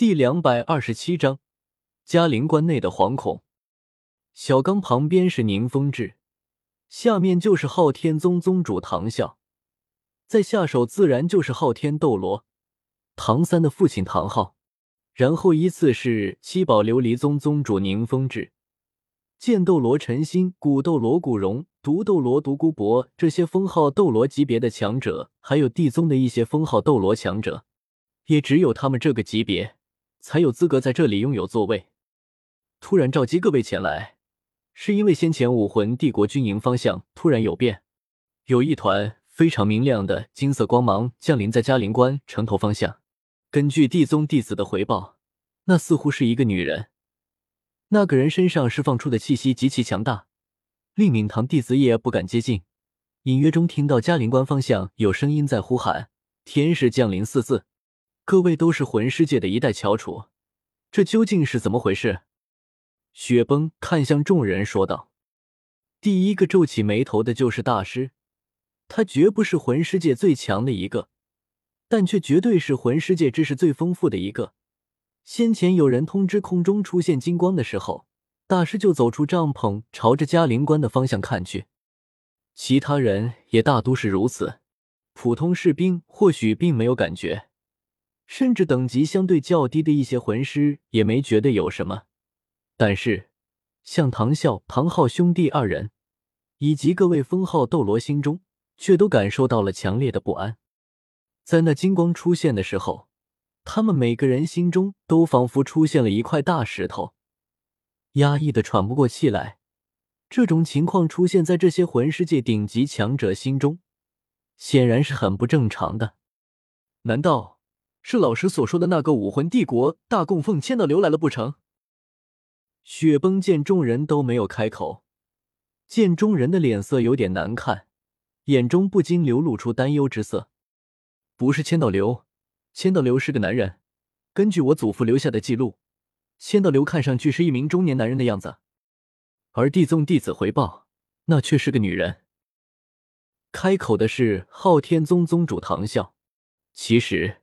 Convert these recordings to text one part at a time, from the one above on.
第两百二十七章，嘉陵关内的惶恐。小刚旁边是宁风致，下面就是昊天宗宗主唐啸，在下手自然就是昊天斗罗唐三的父亲唐昊，然后依次是七宝琉璃宗宗主宁风致、剑斗罗陈心、古斗罗古荣、毒斗罗独孤博这些封号斗罗级别的强者，还有地宗的一些封号斗罗强者，也只有他们这个级别。才有资格在这里拥有座位。突然召集各位前来，是因为先前武魂帝国军营方向突然有变，有一团非常明亮的金色光芒降临在嘉陵关城头方向。根据地宗弟子的回报，那似乎是一个女人。那个人身上释放出的气息极其强大，令闵堂弟子也不敢接近。隐约中听到嘉陵关方向有声音在呼喊：“天使降临”四字。各位都是魂师界的一代翘楚，这究竟是怎么回事？雪崩看向众人说道：“第一个皱起眉头的就是大师，他绝不是魂师界最强的一个，但却绝对是魂师界知识最丰富的一个。先前有人通知空中出现金光的时候，大师就走出帐篷，朝着嘉陵关的方向看去。其他人也大都是如此，普通士兵或许并没有感觉。”甚至等级相对较低的一些魂师也没觉得有什么，但是像唐啸、唐昊兄弟二人以及各位封号斗罗心中却都感受到了强烈的不安。在那金光出现的时候，他们每个人心中都仿佛出现了一块大石头，压抑的喘不过气来。这种情况出现在这些魂师界顶级强者心中，显然是很不正常的。难道？是老师所说的那个武魂帝国大供奉千道流来了不成？雪崩见众人都没有开口，见众人的脸色有点难看，眼中不禁流露出担忧之色。不是千道流，千道流是个男人。根据我祖父留下的记录，千道流看上去是一名中年男人的样子，而地宗弟子回报，那却是个女人。开口的是昊天宗宗主唐啸，其实。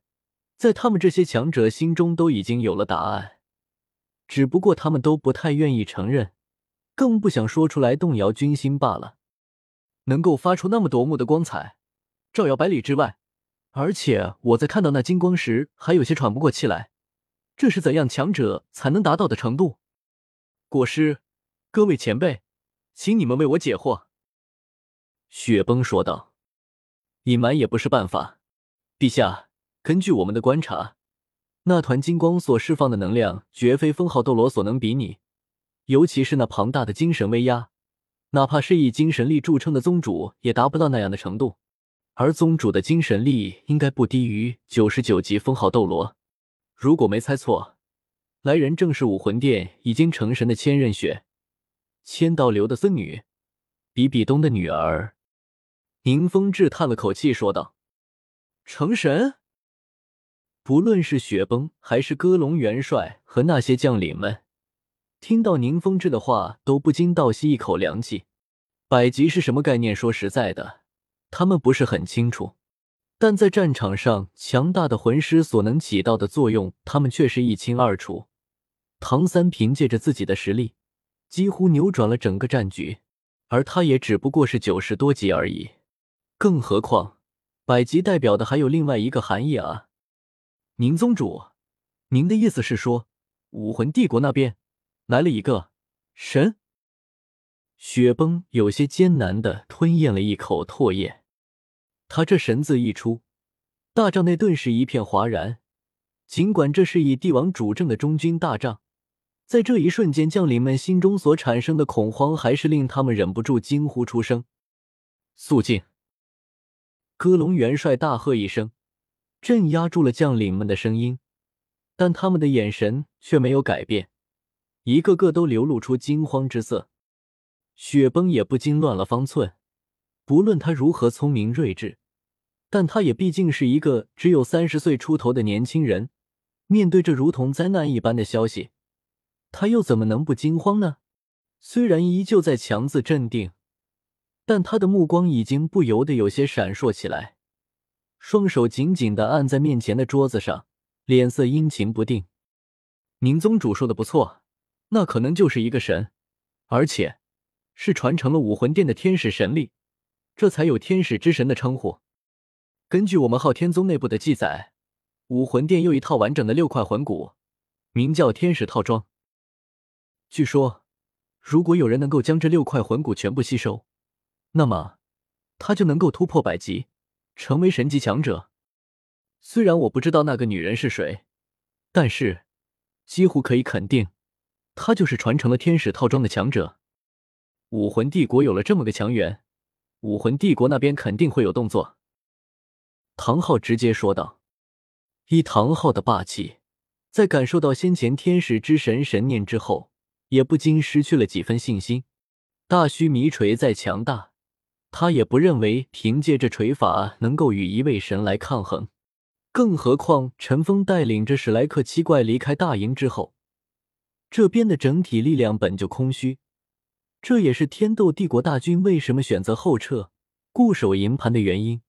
在他们这些强者心中都已经有了答案，只不过他们都不太愿意承认，更不想说出来动摇军心罢了。能够发出那么夺目的光彩，照耀百里之外，而且我在看到那金光时还有些喘不过气来，这是怎样强者才能达到的程度？国师，各位前辈，请你们为我解惑。”雪崩说道，“隐瞒也不是办法，陛下。”根据我们的观察，那团金光所释放的能量绝非封号斗罗所能比拟，尤其是那庞大的精神威压，哪怕是以精神力著称的宗主也达不到那样的程度。而宗主的精神力应该不低于九十九级封号斗罗。如果没猜错，来人正是武魂殿已经成神的千仞雪，千道流的孙女，比比东的女儿。宁风致叹了口气说道：“成神。”不论是雪崩还是歌龙元帅和那些将领们，听到宁风致的话，都不禁倒吸一口凉气。百级是什么概念？说实在的，他们不是很清楚。但在战场上，强大的魂师所能起到的作用，他们却是一清二楚。唐三凭借着自己的实力，几乎扭转了整个战局，而他也只不过是九十多级而已。更何况，百级代表的还有另外一个含义啊。宁宗主，您的意思是说，武魂帝国那边来了一个神？雪崩有些艰难的吞咽了一口唾液，他这“神”字一出，大帐内顿时一片哗然。尽管这是以帝王主政的中军大帐，在这一瞬间，将领们心中所产生的恐慌，还是令他们忍不住惊呼出声：“肃静！”歌龙元帅大喝一声。镇压住了将领们的声音，但他们的眼神却没有改变，一个个都流露出惊慌之色。雪崩也不禁乱了方寸。不论他如何聪明睿智，但他也毕竟是一个只有三十岁出头的年轻人。面对这如同灾难一般的消息，他又怎么能不惊慌呢？虽然依旧在强自镇定，但他的目光已经不由得有些闪烁起来。双手紧紧的按在面前的桌子上，脸色阴晴不定。宁宗主说的不错，那可能就是一个神，而且是传承了武魂殿的天使神力，这才有天使之神的称呼。根据我们昊天宗内部的记载，武魂殿又一套完整的六块魂骨，名叫天使套装。据说，如果有人能够将这六块魂骨全部吸收，那么他就能够突破百级，成为神级强者。虽然我不知道那个女人是谁，但是几乎可以肯定，她就是传承了天使套装的强者。武魂帝国有了这么个强援，武魂帝国那边肯定会有动作。唐昊直接说道。以唐昊的霸气，在感受到先前天使之神神念之后。也不禁失去了几分信心。大须弥锤再强大，他也不认为凭借这锤法能够与一位神来抗衡。更何况陈峰带领着史莱克七怪离开大营之后，这边的整体力量本就空虚。这也是天斗帝国大军为什么选择后撤、固守营盘的原因。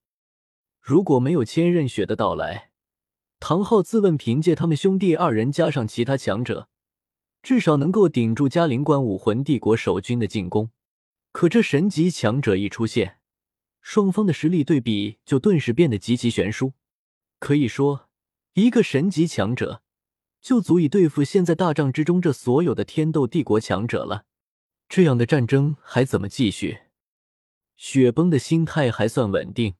如果没有千仞雪的到来，唐昊自问凭借他们兄弟二人加上其他强者。至少能够顶住嘉陵关武魂帝国守军的进攻，可这神级强者一出现，双方的实力对比就顿时变得极其悬殊。可以说，一个神级强者就足以对付现在大帐之中这所有的天斗帝国强者了。这样的战争还怎么继续？雪崩的心态还算稳定，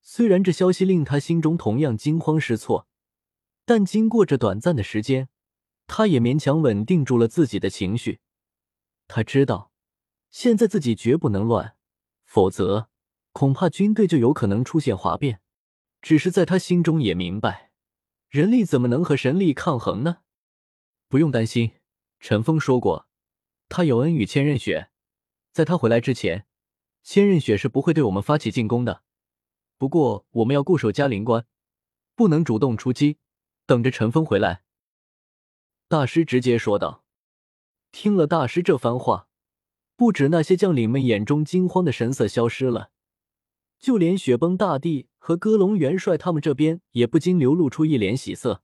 虽然这消息令他心中同样惊慌失措，但经过这短暂的时间。他也勉强稳定住了自己的情绪。他知道，现在自己绝不能乱，否则恐怕军队就有可能出现哗变。只是在他心中也明白，人力怎么能和神力抗衡呢？不用担心，陈峰说过，他有恩与千仞雪，在他回来之前，千仞雪是不会对我们发起进攻的。不过，我们要固守嘉陵关，不能主动出击，等着陈峰回来。大师直接说道：“听了大师这番话，不止那些将领们眼中惊慌的神色消失了，就连雪崩大帝和歌龙元帅他们这边也不禁流露出一脸喜色。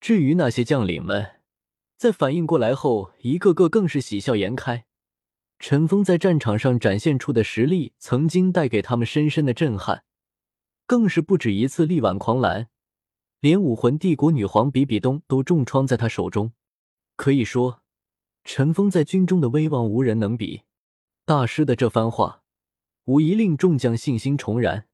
至于那些将领们，在反应过来后，一个个更是喜笑颜开。陈峰在战场上展现出的实力，曾经带给他们深深的震撼，更是不止一次力挽狂澜。”连武魂帝国女皇比比东都重创在他手中，可以说，陈峰在军中的威望无人能比。大师的这番话，无疑令众将信心重燃。